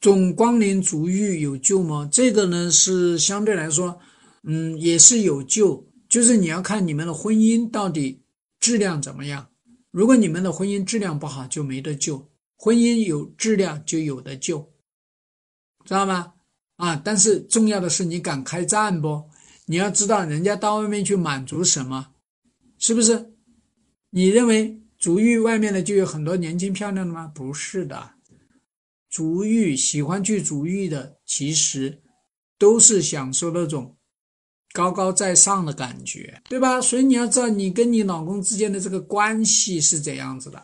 总光临足浴有救吗？这个呢是相对来说，嗯，也是有救，就是你要看你们的婚姻到底质量怎么样。如果你们的婚姻质量不好，就没得救；婚姻有质量，就有的救，知道吗？啊！但是重要的是你敢开战不？你要知道人家到外面去满足什么，是不是？你认为足浴外面的就有很多年轻漂亮的吗？不是的，足浴喜欢去足浴的，其实都是享受那种高高在上的感觉，对吧？所以你要知道你跟你老公之间的这个关系是怎样子的。